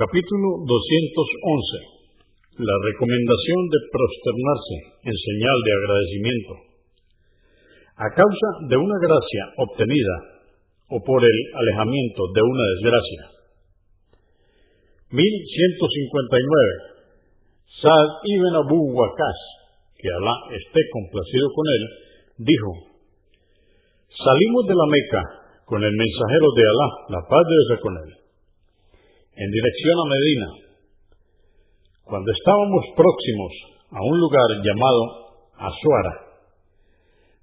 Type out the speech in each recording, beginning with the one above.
Capítulo 211. La recomendación de prosternarse en señal de agradecimiento. A causa de una gracia obtenida o por el alejamiento de una desgracia. 1159. Saad ibn Abu Waqas, que Alá esté complacido con él, dijo, Salimos de la Meca con el mensajero de Alá, la paz de con él en dirección a Medina. Cuando estábamos próximos a un lugar llamado Azuara,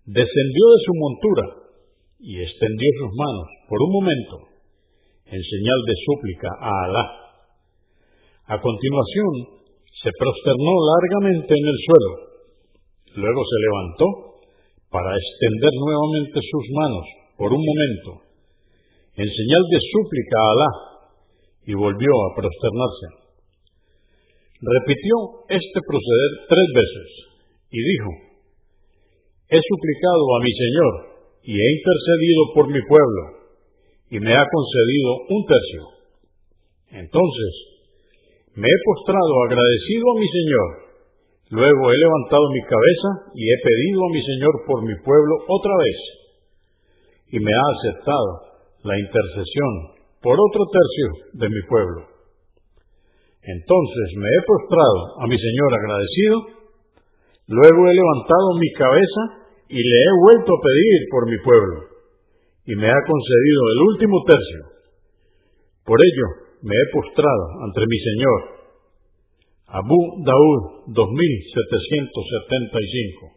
descendió de su montura y extendió sus manos por un momento en señal de súplica a Alá. A continuación, se prosternó largamente en el suelo. Luego se levantó para extender nuevamente sus manos por un momento en señal de súplica a Alá y volvió a prosternarse. Repitió este proceder tres veces y dijo, He suplicado a mi Señor y he intercedido por mi pueblo y me ha concedido un tercio. Entonces me he postrado agradecido a mi Señor. Luego he levantado mi cabeza y he pedido a mi Señor por mi pueblo otra vez. Y me ha aceptado la intercesión por otro tercio de mi pueblo. Entonces me he postrado a mi Señor agradecido, luego he levantado mi cabeza y le he vuelto a pedir por mi pueblo, y me ha concedido el último tercio. Por ello me he postrado ante mi Señor. Abu Daud 2775